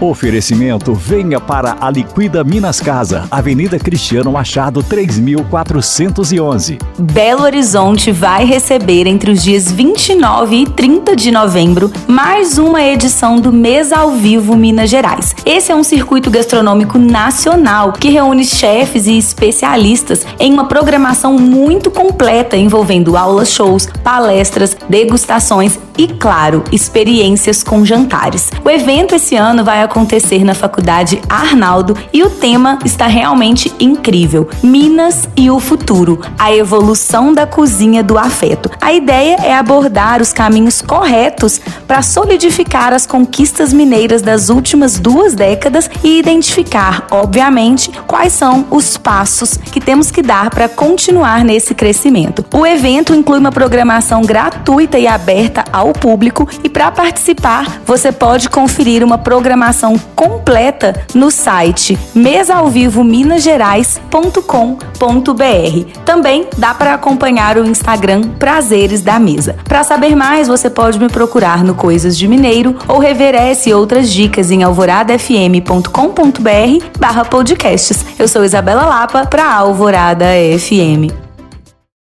Oferecimento venha para a Liquida Minas Casa, Avenida Cristiano Machado 3411. Belo Horizonte vai receber entre os dias 29 e 30 de novembro mais uma edição do Mês ao Vivo Minas Gerais. Esse é um circuito gastronômico nacional que reúne chefes e especialistas em uma programação muito completa envolvendo aulas, shows, palestras, degustações e, claro, experiências com jantares. O evento esse ano vai acontecer na Faculdade Arnaldo e o tema está realmente incrível: Minas e o futuro, a evolução da cozinha do afeto. A ideia é abordar os caminhos corretos para solidificar as conquistas mineiras das últimas duas décadas e identificar, obviamente, quais são os passos que temos que dar para continuar nesse crescimento. O evento inclui uma programação gratuita e aberta ao público e para participar você pode conferir uma programação completa no site mesaovivominasgerais.com.br. Também dá para acompanhar o Instagram Prazeres da Mesa. Para saber mais, você pode me procurar no Coisas de Mineiro ou rever essa e outras dicas em alvoradafm.com.br barra podcasts. Eu sou Isabela Lapa para Alvorada FM.